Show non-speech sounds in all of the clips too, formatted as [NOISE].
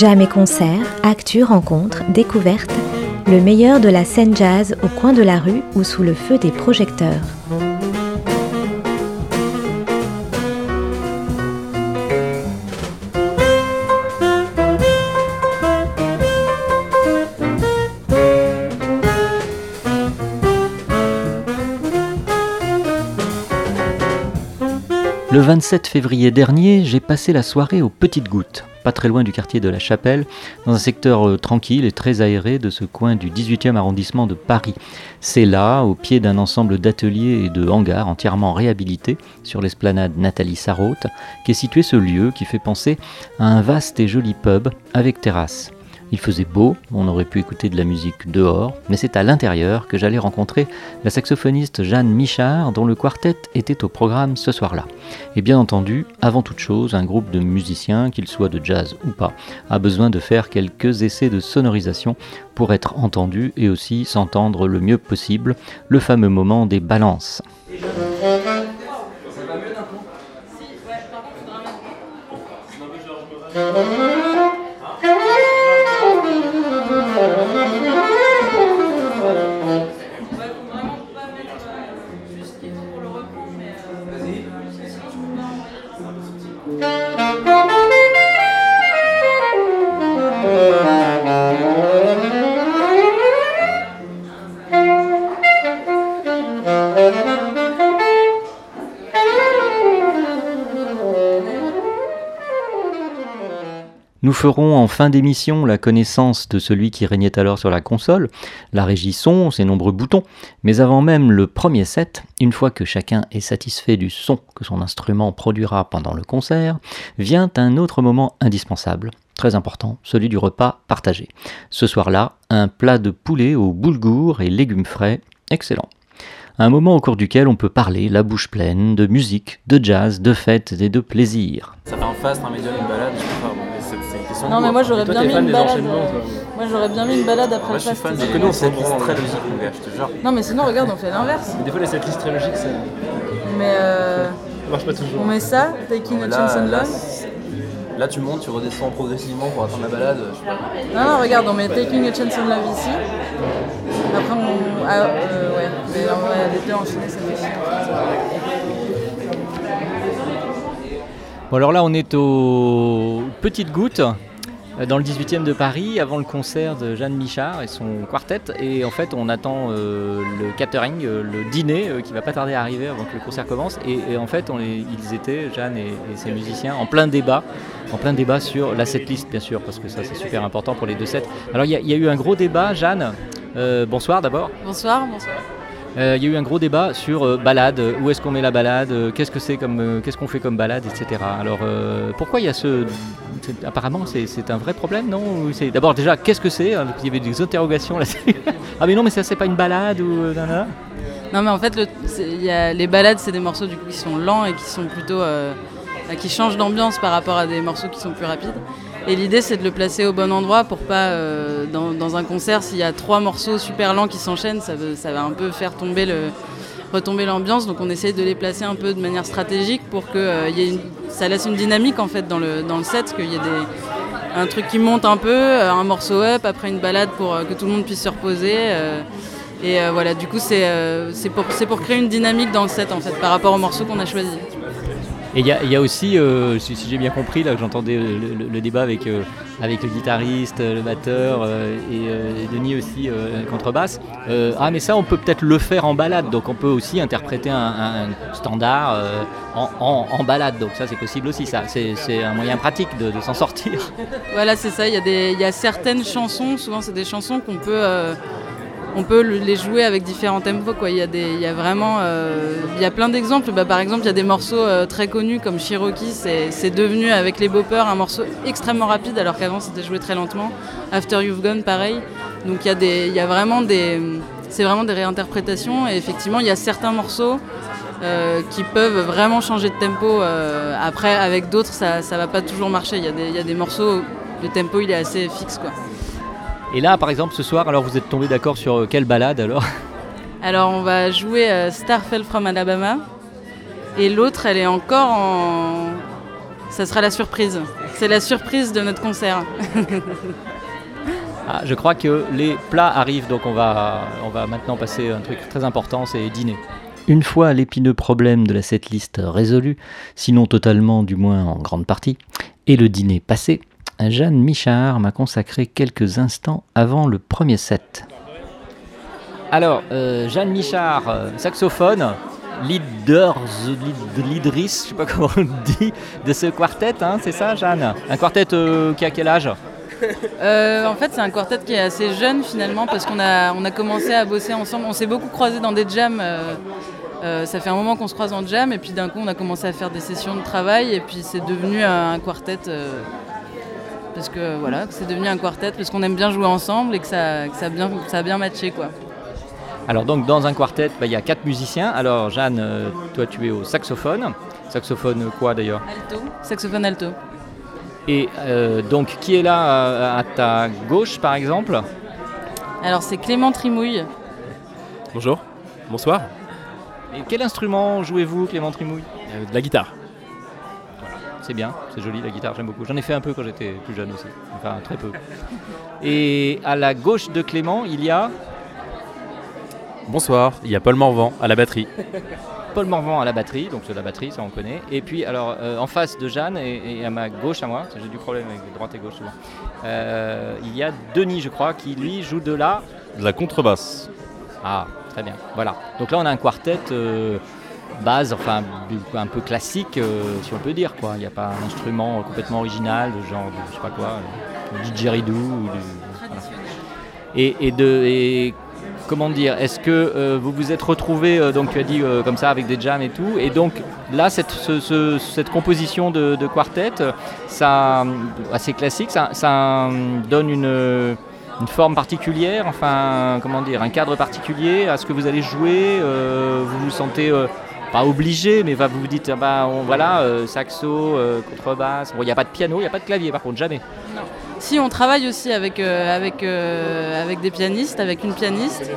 Jam et concert, actu, rencontres, découvertes, le meilleur de la scène jazz au coin de la rue ou sous le feu des projecteurs. Le 27 février dernier, j'ai passé la soirée aux Petites Gouttes, pas très loin du quartier de la Chapelle, dans un secteur euh, tranquille et très aéré de ce coin du 18e arrondissement de Paris. C'est là, au pied d'un ensemble d'ateliers et de hangars entièrement réhabilités sur l'esplanade Nathalie Sarraute, qu'est situé ce lieu qui fait penser à un vaste et joli pub avec terrasse. Il faisait beau, on aurait pu écouter de la musique dehors, mais c'est à l'intérieur que j'allais rencontrer la saxophoniste Jeanne Michard, dont le quartet était au programme ce soir-là. Et bien entendu, avant toute chose, un groupe de musiciens, qu'ils soient de jazz ou pas, a besoin de faire quelques essais de sonorisation pour être entendu et aussi s'entendre le mieux possible, le fameux moment des balances. Nous ferons en fin d'émission la connaissance de celui qui régnait alors sur la console, la régie son, ses nombreux boutons, mais avant même le premier set, une fois que chacun est satisfait du son que son instrument produira pendant le concert, vient un autre moment indispensable, très important, celui du repas partagé. Ce soir-là, un plat de poulet au boulgour et légumes frais, excellent. Un moment au cours duquel on peut parler, la bouche pleine, de musique, de jazz, de fêtes et de plaisir. Ça fait un fast, un médium, une balade, c'est c'est Non, goût, mais moi j'aurais bien mis une balade. toi. Moi j'aurais bien mis une balade après Moi, le je suis fast. fan des nous, c'est très logique, mon gars, je te jure. Non, mais sinon, regarde, on fait l'inverse. Mais des fois, les setlists très logiques, ça Mais euh, ça marche pas toujours. on met ça, Taking a Là, Chance on Love. c'est- Là, tu montes, tu redescends progressivement pour atteindre la balade. Je sais pas. Non, non, regarde, on met Taking a Chance on Love ici. Après, on. Ah, euh, ouais. Mais en vrai, les deux enchaînés, ça fait. Bon alors là on est aux Petites Gouttes, euh, dans le 18e de Paris, avant le concert de Jeanne Michard et son quartet. Et en fait on attend euh, le catering, euh, le dîner euh, qui va pas tarder à arriver avant que le concert commence. Et, et en fait on ils étaient, Jeanne et, et ses musiciens, en plein débat. En plein débat sur la setlist bien sûr, parce que ça c'est super important pour les deux sets. Alors il y, a- il y a eu un gros débat, Jeanne. euh, bonsoir d'abord. Bonsoir, bonsoir. Euh, Il y a eu un gros débat sur euh, balade, euh, où est-ce qu'on met la balade, euh, qu'est-ce que c'est comme, euh, qu'est-ce qu'on fait comme balade, etc. Alors euh, pourquoi il y a ce, apparemment c'est un vrai problème, non d'abord déjà qu'est-ce que c'est hein, Il y avait des interrogations là. [LAUGHS] ah mais non mais ça c'est pas une balade ou euh, Non, mais en fait, les balades, c'est des morceaux qui sont lents et qui sont plutôt. euh, qui changent d'ambiance par rapport à des morceaux qui sont plus rapides. Et l'idée, c'est de le placer au bon endroit pour pas. euh, dans, un concert, s'il y a trois morceaux super lents qui s'enchaînent, ça va un peu faire tomber le retomber l'ambiance donc on essaye de les placer un peu de manière stratégique pour que euh, y ait une- ça laisse une dynamique en fait dans le, dans le set qu'il y ait des, un truc qui monte un peu euh, un morceau up après une balade pour euh, que tout le monde puisse se reposer et voilà du coup c'est pour, pour créer une dynamique dans le set en fait par rapport au morceau qu'on a choisi Et il y, a- aussi, euh, si, j'ai bien compris, là que j'entendais le, débat avec, euh, avec le guitariste, le batteur euh, et, Denis aussi contrebasse. ah mais ça on peut peut-être le faire en balade, donc on peut aussi interpréter un, standard en, en- balade, donc ça c'est possible aussi, ça c'est un moyen pratique de, s'en sortir. [LAUGHS] Voilà, c'est ça. Il y, y a certaines chansons, souvent c'est des chansons qu'on peut, on peut les jouer avec différents tempos. Quoi. Il, y a vraiment euh, il y a plein d'exemples. Bah, par exemple, il y a des morceaux euh, très connus comme Cherokee, c'est devenu avec les boppers un morceau extrêmement rapide alors qu'avant c'était joué très lentement. After You've Gone, pareil. Donc il y a, des, vraiment des. C'est vraiment des réinterprétations et effectivement il y a certains morceaux euh, qui peuvent vraiment changer de tempo. après avec d'autres ça, ça va pas toujours marcher. Il y, a des, il y a des morceaux, le tempo il est assez fixe. Et là, par exemple, ce soir, alors vous êtes tombé d'accord sur euh, quelle balade alors? Alors, on va jouer euh, Starfell from Alabama. Et l'autre, elle est encore en. Ça sera la surprise. C'est la surprise de notre concert. ah, je crois que les plats arrivent, donc on va, on va maintenant passer un truc très important, c'est dîner. Une fois l'épineux problème de la setlist résolu, sinon totalement, du moins en grande partie, et le dîner passé, Jeanne Michard m'a consacré quelques instants avant le premier set. Alors, euh, Jeanne Michard, euh, saxophone, leader, lead, je sais pas comment on dit, de ce quartet, hein, c'est ça Jeanne? Un quartet euh, qui a quel âge? En fait, c'est un quartet qui est assez jeune finalement parce qu'on a, on a commencé à bosser ensemble. On s'est beaucoup croisés dans des jams. ça fait un moment qu'on se croise en jam et puis d'un coup, on a commencé à faire des sessions de travail et puis c'est devenu un quartet parce que voilà, c'est devenu un quartet, parce qu'on aime bien jouer ensemble et que ça, ça, a, bien, ça a bien matché. Quoi. Alors donc dans un quartet, bah, il y a quatre musiciens. Alors Jeanne, euh, toi tu es au saxophone. Saxophone quoi d'ailleurs Alto, saxophone alto. Et euh, donc qui est là euh, à, ta gauche par exemple Alors c'est Clément Trimouille. Bonjour, bonsoir. Et quel instrument jouez-vous Clément Trimouille? De la guitare c'est bien, c'est joli la guitare, j'aime beaucoup. J'en ai fait un peu quand j'étais plus jeune aussi, enfin très peu. Et à la gauche de Clément, il y a. Bonsoir, il y a Paul Morvan à la batterie. [LAUGHS] Paul Morvan à la batterie, donc c'est la batterie, ça on connaît. Et puis alors euh, en face de Jeanne et, à ma gauche à moi, j'ai du problème avec droite et gauche souvent, euh, il y a Denis je crois qui lui joue de la... De la contrebasse. Ah, très bien, voilà. Donc là on a un quartet... Euh, base, enfin un peu classique, euh, si on peut dire. Quoi. Il n'y a pas un instrument complètement original, genre de, je sais pas quoi, du didgeridoo. Ou et, et, de, et comment dire, est-ce que euh, vous vous êtes retrouvé, euh, donc tu as dit comme ça, avec des jams et tout, et donc là, cette, cette composition de, quartet, ça, assez classique, ça, ça donne une une forme particulière, enfin, comment dire, un cadre particulier à ce que vous allez jouer Vous vous sentez pas obligé, mais va vous dites, ah bah, voilà, euh, saxo, euh, contrebasse. Bon, il n'y a pas de piano, il n'y a pas de clavier, par contre, jamais. Non. Si, on travaille aussi avec, euh, avec, avec des pianistes, avec une pianiste.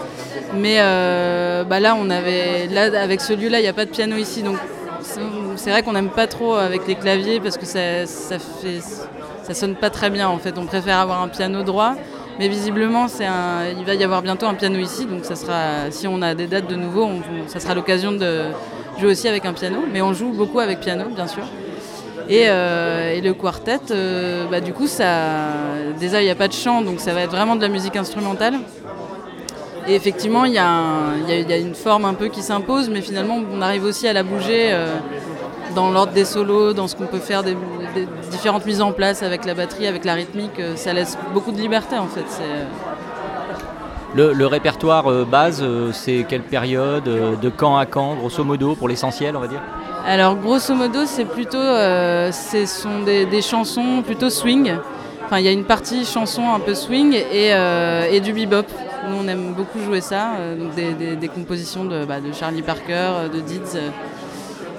Mais bah là, on avait, là, avec celui-là, il n'y a pas de piano ici. Donc, c'est vrai qu'on n'aime pas trop avec les claviers parce que ça, ça, sonne pas très bien. En fait, on préfère avoir un piano droit. Mais visiblement, un, il va y avoir bientôt un piano ici, donc ça sera, si on a des dates de nouveau, ça sera l'occasion de, joue aussi avec un piano, mais on joue beaucoup avec piano, bien sûr. Et, euh, le quartet, euh, bah, du coup, déjà, il n'y a pas de chant, donc ça va être vraiment de la musique instrumentale. Et effectivement, il y, a une forme un peu qui s'impose, mais finalement, on arrive aussi à la bouger euh, dans l'ordre des solos, dans ce qu'on peut faire, des, différentes mises en place avec la batterie, avec la rythmique. Ça laisse beaucoup de liberté, en fait. Le, répertoire euh, base, euh, c'est quelle période euh, De quand à quand, grosso modo, pour l'essentiel, on va dire Alors, grosso modo, c'est plutôt. ce sont des, chansons plutôt swing. Enfin, il y a une partie chanson un peu swing et, du bebop. Nous, on aime beaucoup jouer ça. des, compositions de, bah, de, Charlie Parker, de Dids.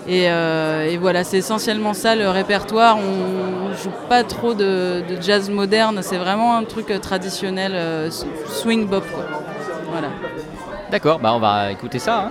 Euh, et, voilà, c'est essentiellement ça le répertoire. On ne joue pas trop de, jazz moderne, c'est vraiment un truc euh, traditionnel, euh, swing bop. Quoi. Voilà. D'accord, bah on va écouter ça. Hein.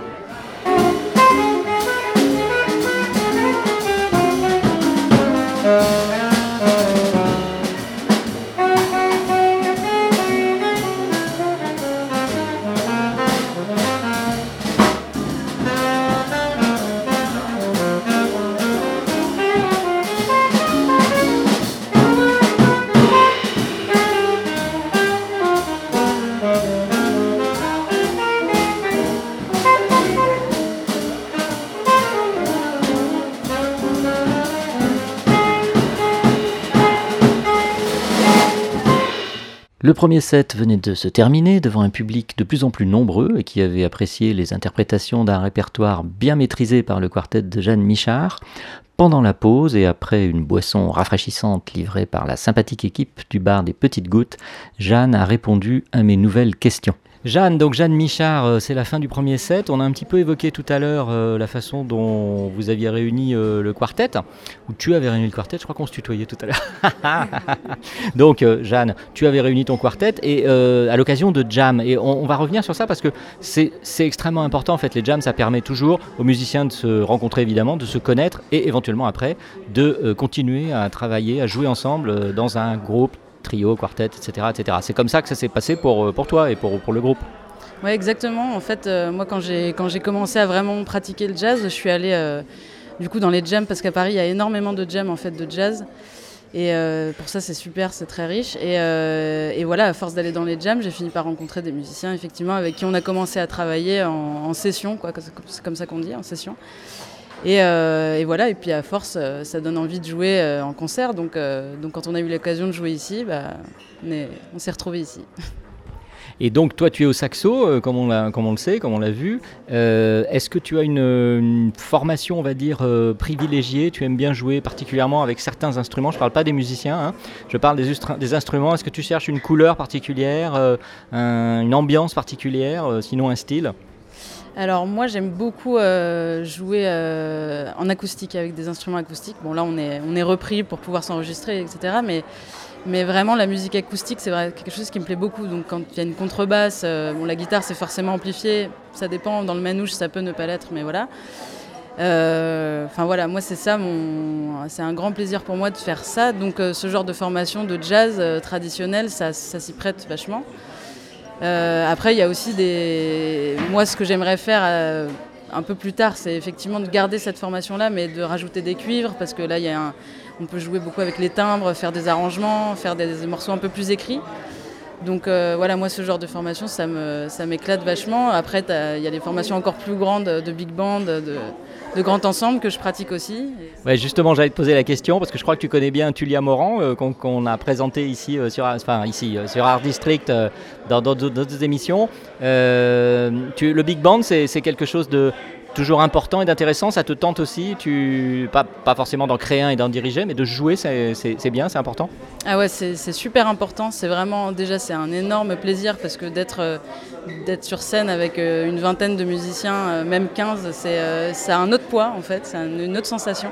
Le premier set venait de se terminer devant un public de plus en plus nombreux et qui avait apprécié les interprétations d'un répertoire bien maîtrisé par le quartet de Jeanne Michard. Pendant la pause et après une boisson rafraîchissante livrée par la sympathique équipe du bar des Petites Gouttes, Jeanne a répondu à mes nouvelles questions. Jeanne, donc Jeanne Michard, euh, c'est la fin du premier set. On a un petit peu évoqué tout à l'heure euh, la façon dont vous aviez réuni euh, le quartet, ou tu avais réuni le quartet, je crois qu'on se tutoyait tout à l'heure. [LAUGHS] donc Jeanne, tu avais réuni ton quartet et à l'occasion de jam. Et on, va revenir sur ça parce que c'est extrêmement important en fait. Les jams, ça permet toujours aux musiciens de se rencontrer évidemment, de se connaître et éventuellement après de continuer à travailler, à jouer ensemble dans un groupe trio, quartet, etc. etc. C'est comme ça que ça s'est passé pour, euh, pour toi et pour, pour le groupe Oui, exactement. En fait, euh, moi, quand j'ai, commencé à vraiment pratiquer le jazz, je suis allée euh, du coup dans les jams, parce qu'à Paris, il y a énormément de jams en fait, de jazz. Et pour ça, c'est super, c'est très riche. Et, et, voilà, à force d'aller dans les jams, j'ai fini par rencontrer des musiciens, effectivement, avec qui on a commencé à travailler en, en session, quoi, c'est comme ça qu'on dit, en session. Euh, et, voilà, et puis à force, euh, ça donne envie de jouer euh, en concert. Donc, quand on a eu l'occasion de jouer ici, bah, on, s'est retrouvés ici. Et donc toi tu es au saxo, comme, on le sait, comme on l'a vu. Est-ce que tu as une, formation, on va dire, privilégiée? Tu aimes bien jouer particulièrement avec certains instruments Je ne parle pas des musiciens, hein. je parle des instruments. Est-ce que tu cherches une couleur particulière, une ambiance particulière, sinon un style? Alors moi j'aime beaucoup euh, jouer euh, en acoustique avec des instruments acoustiques. Bon là on est, repris pour pouvoir s'enregistrer, etc. Mais, vraiment la musique acoustique c'est quelque chose qui me plaît beaucoup. Donc quand il y a une contrebasse, euh, la guitare c'est forcément amplifié, ça dépend, dans le manouche ça peut ne pas l'être, mais voilà. Enfin voilà, moi c'est ça, mon... c'est un grand plaisir pour moi de faire ça. Donc ce genre de formation de jazz traditionnel, ça, ça s'y prête vachement. Euh, après, il y a aussi des. Moi, ce que j'aimerais faire euh, un peu plus tard, c'est effectivement de garder cette formation-là, mais de rajouter des cuivres, parce que là, y a on peut jouer beaucoup avec les timbres, faire des arrangements, faire des, morceaux un peu plus écrits. Donc euh, voilà, moi, ce genre de formation, ça m'éclate ça vachement. Après, il y a des formations encore plus grandes de big band, de, de grand ensemble que je pratique aussi. Justement, j'allais te poser la question parce que je crois que tu connais bien Tulia Moran euh, qu'on a présenté ici euh, sur, enfin, ici, euh, sur Art District dans d'autres émissions. Le big band, c'est quelque chose de toujours important et d'intéressant. Ça te tente aussi, tu, pas, forcément d'en créer un et d'en diriger, mais de jouer, c'est bien, c'est important? Ah ouais, c'est super important. C'est vraiment, déjà, c'est un énorme plaisir parce que d'être euh, sur scène avec euh, une vingtaine de musiciens, euh, même 15, c'est un autre poids en fait, c'est une autre sensation.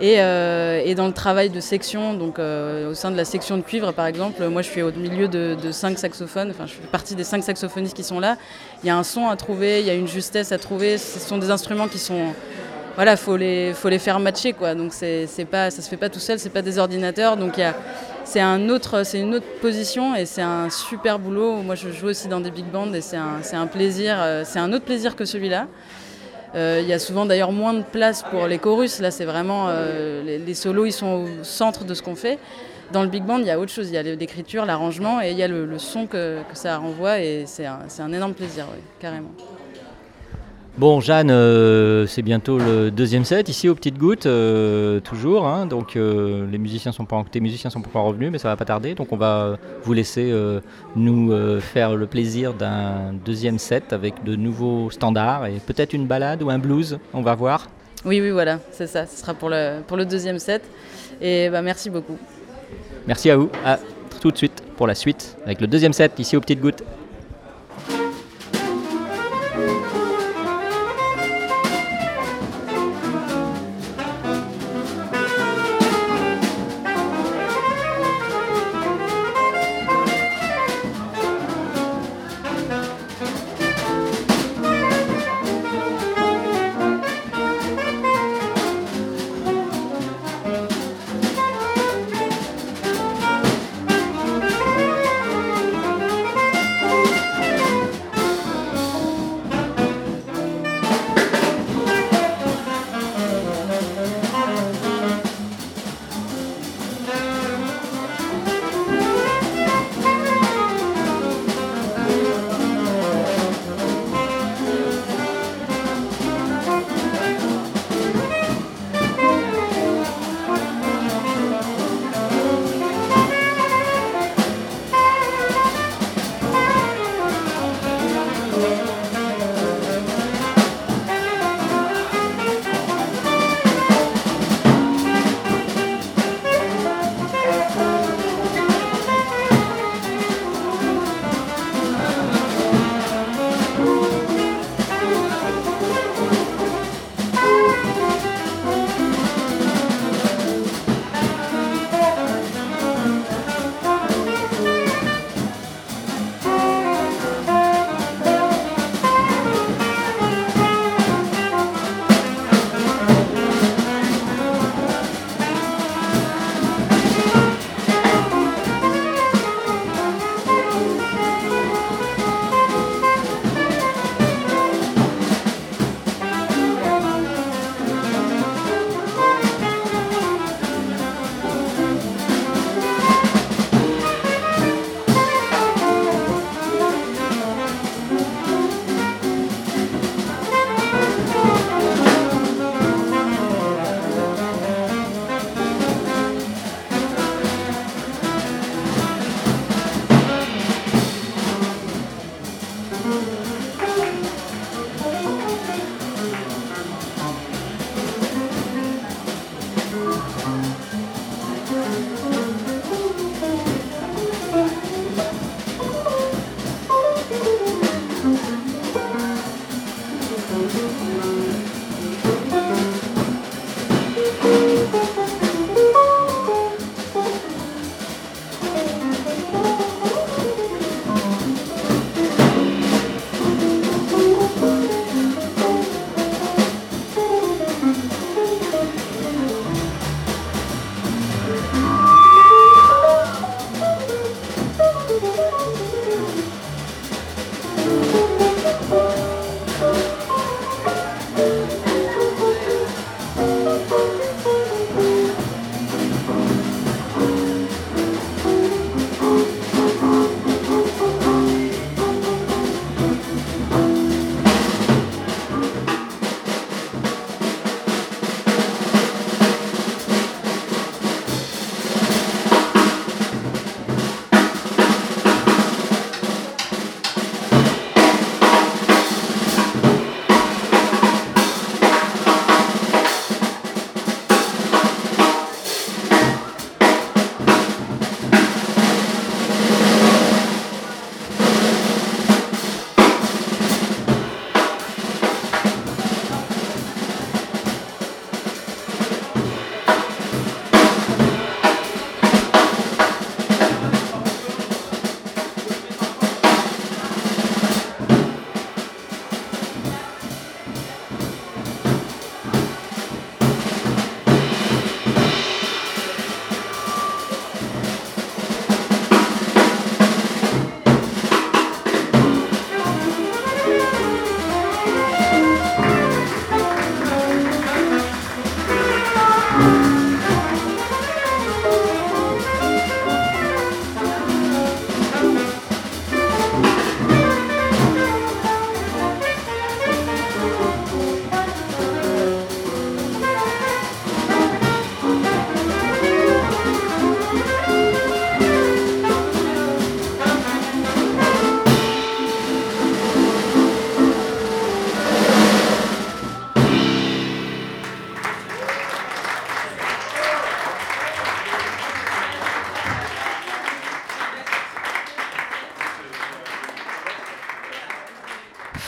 Euh, et, dans le travail de section, donc euh, au sein de la section de cuivre par exemple, moi je suis au milieu de, cinq saxophones, enfin je fais partie des cinq saxophonistes qui sont là. Il y a un son à trouver, il y a une justesse à trouver. Ce sont des instruments qui sont voilà, faut les, faut les faire matcher quoi. Donc c'est, pas, ça se fait pas tout seul, c'est pas des ordinateurs. Donc c'est un autre, c'est une autre position et c'est un super boulot. Moi je joue aussi dans des big bands et c'est un, un plaisir, euh, c'est un autre plaisir que celui-là. Euh, il y a souvent d'ailleurs moins de place pour les chorus. Là, c'est vraiment euh, les, solos, ils sont au centre de ce qu'on fait. Dans le big band, il y a autre chose. Il y a l'écriture, l'arrangement et il y a le, son que, ça renvoie. Et c'est un, un, énorme plaisir, carrément. Bon, Jeanne, euh, c'est bientôt le deuxième set ici aux Petites Gouttes, euh, toujours. Hein. donc, euh, les musiciens sont pas, tes musiciens sont pas revenus, mais ça va pas tarder. Donc, on va vous laisser nous faire le plaisir d'un deuxième set avec de nouveaux standards et peut-être une balade ou un blues. On va voir. Oui, oui, voilà, c'est ça. Ce sera pour le, pour le deuxième set. Et bah, merci beaucoup. Merci à vous. À tout de suite pour la suite avec le deuxième set ici aux Petites Gouttes.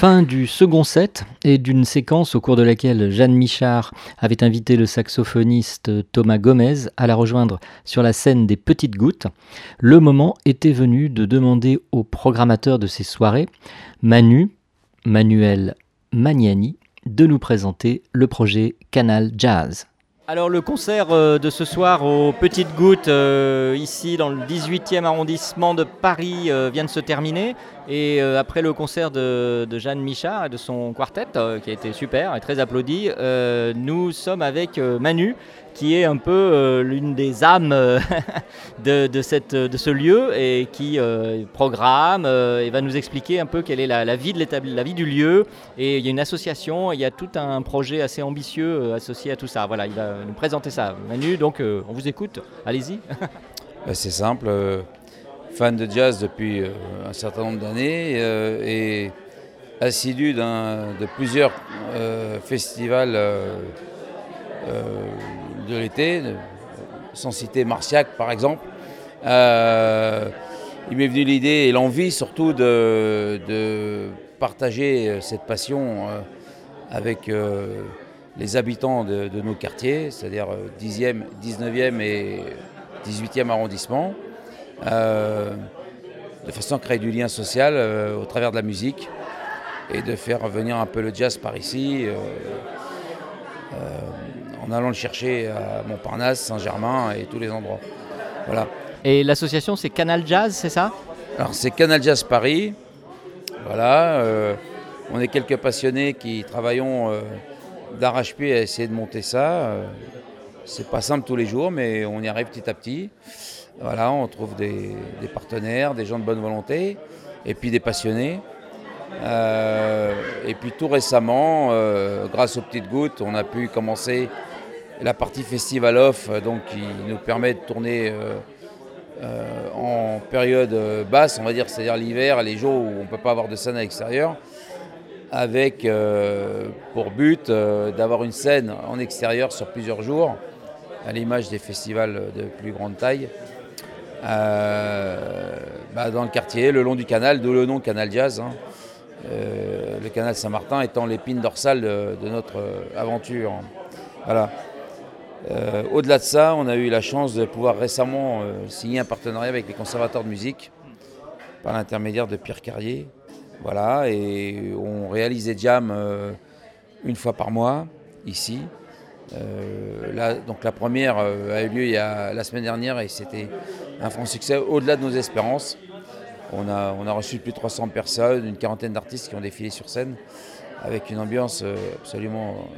Fin du second set et d'une séquence au cours de laquelle Jeanne Michard avait invité le saxophoniste Thomas Gomez à la rejoindre sur la scène des Petites Gouttes. Le moment était venu de demander au programmateur de ces soirées, Manu, Manuel Magnani, de nous présenter le projet Canal Jazz. Alors le concert euh, de ce soir aux Petites Gouttes, euh, ici dans le 18e arrondissement de Paris, euh, vient de se terminer. Et après le concert de, Jeanne Michard et de son quartet, qui a été super et très applaudi, nous sommes avec Manu, qui est un peu euh, l'une des âmes euh, [LAUGHS] de, ce lieu et qui euh, programme et va nous expliquer un peu quelle est la, vie, de la vie du lieu. Et il y a une association, il y a tout un projet assez ambitieux associé à tout ça. Voilà, il va nous présenter ça. Manu, donc on vous écoute, allez-y. [LAUGHS] Bah, c'est simple, fan de jazz depuis un certain nombre d'années et assidu de plusieurs festivals de l'été, sans citer Marciac par exemple. Euh, il m'est venu l'idée et l'envie surtout de, partager cette passion euh, avec euh, les habitants de, nos quartiers, c'est-à-dire 10e, 19e et 18e arrondissement, de façon à créer du lien social au travers de la musique et de faire venir un peu le jazz par ici en allant le chercher à Montparnasse, Saint-Germain et tous les endroits. Voilà. Et l'association, c'est Canal Jazz, c'est ça? Alors, c'est Canal Jazz Paris. Voilà. Euh, on est quelques passionnés qui travaillons euh, d'arrache-pied à essayer de monter ça. Euh, c'est pas simple tous les jours, mais on y arrive petit à petit. Voilà, on trouve des, partenaires, des gens de bonne volonté, et puis des passionnés. et puis tout récemment, grâce aux petites gouttes, on a pu commencer la partie festival off, euh, donc qui nous permet de tourner euh, euh, en période basse, on va dire, c'est-à-dire l'hiver, les jours où on ne peut pas avoir de scène à l'extérieur, avec pour but d'avoir une scène en extérieur sur plusieurs jours, à l'image des festivals de plus grande taille. Bah, dans le quartier, le long du canal, d'où le nom Canal Jazz. Hein. le canal Saint-Martin étant l'épine dorsale de, notre aventure. Euh, au-delà de ça, on a eu la chance de pouvoir récemment euh, signer un partenariat avec les conservateurs de musique par l'intermédiaire de Pierre Carrier. Voilà, et on réalise des jams euh, une fois par mois ici. Donc la première a eu lieu il y a, la semaine dernière et c'était un franc succès au-delà de nos espérances. On a, on a reçu plus de 300 personnes, une quarantaine d'artistes qui ont défilé sur scène avec une ambiance absolument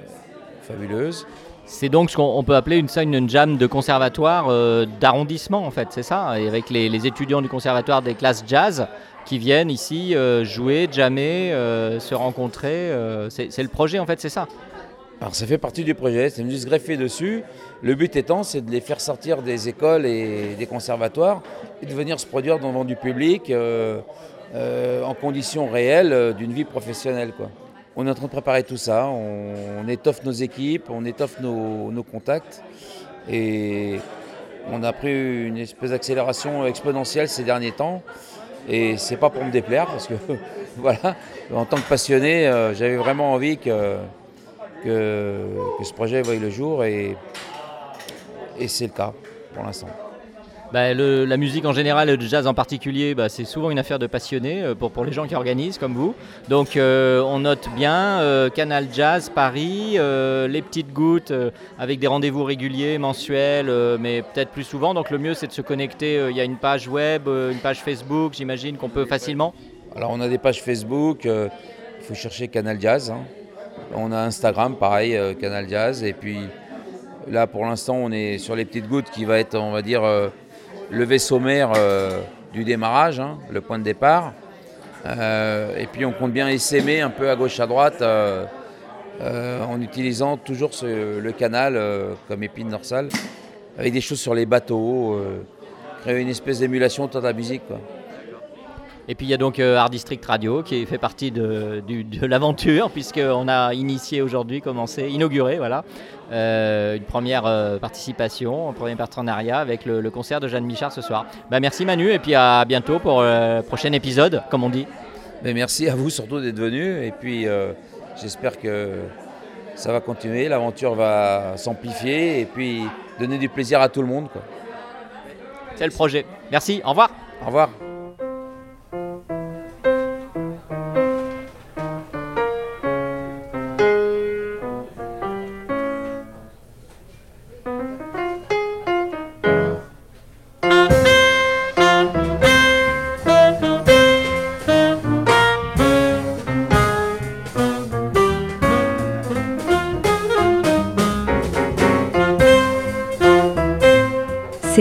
fabuleuse. C'est donc ce qu'on peut appeler une, une jam de conservatoire euh, d'arrondissement en fait, c'est ça? Et avec les, étudiants du conservatoire des classes jazz qui viennent ici euh, jouer, jammer, euh, se rencontrer. c'est le projet en fait, c'est ça? Alors ça fait partie du projet, c'est venu se greffer dessus. Le but étant, c'est de les faire sortir des écoles et des conservatoires et de venir se produire devant du public en conditions réelles d'une vie professionnelle. On est en train de préparer tout ça, on, étoffe nos équipes, on étoffe nos, contacts et on a pris une espèce d'accélération exponentielle ces derniers temps. Et c'est pas pour me déplaire parce que [LAUGHS] voilà, en tant que passionné, euh, j'avais vraiment envie que, que, ce projet voie le jour et, et c'est le cas pour l'instant. Bah, la musique en général, le jazz en particulier, bah, c'est souvent une affaire de passionnés euh, pour, pour les gens qui organisent comme vous. Donc euh, on note bien euh, Canal Jazz Paris, les petites gouttes avec des rendez-vous réguliers, mensuels, mais peut-être plus souvent. Donc le mieux c'est de se connecter. Il y a une page web, une page Facebook, j'imagine qu'on peut facilement. Alors on a des pages Facebook, il faut chercher Canal Jazz. Hein. On a Instagram, pareil, Canal Jazz. Et puis là pour l'instant on est sur les petites gouttes qui va être, on va dire levé sommaire euh, du démarrage, hein, le point de départ. Euh, et puis on compte bien essaimer un peu à gauche à droite euh, en utilisant toujours le canal comme épine dorsale, avec des choses sur les bateaux, créer une espèce d'émulation de la musique. Et puis il y a donc Art District Radio qui fait partie de, de l'aventure puisqu'on a initié aujourd'hui, commencé, inauguré, voilà, euh, une première euh, participation, un premier partenariat avec le, concert de Jeanne Michard ce soir. Bah, merci Manu et puis à bientôt pour le prochain épisode, comme on dit. Mais merci à vous surtout d'être venu. Et puis euh, j'espère que ça va continuer, l'aventure va s'amplifier et puis donner du plaisir à tout le monde. C'est le projet. Merci, au revoir. Au revoir.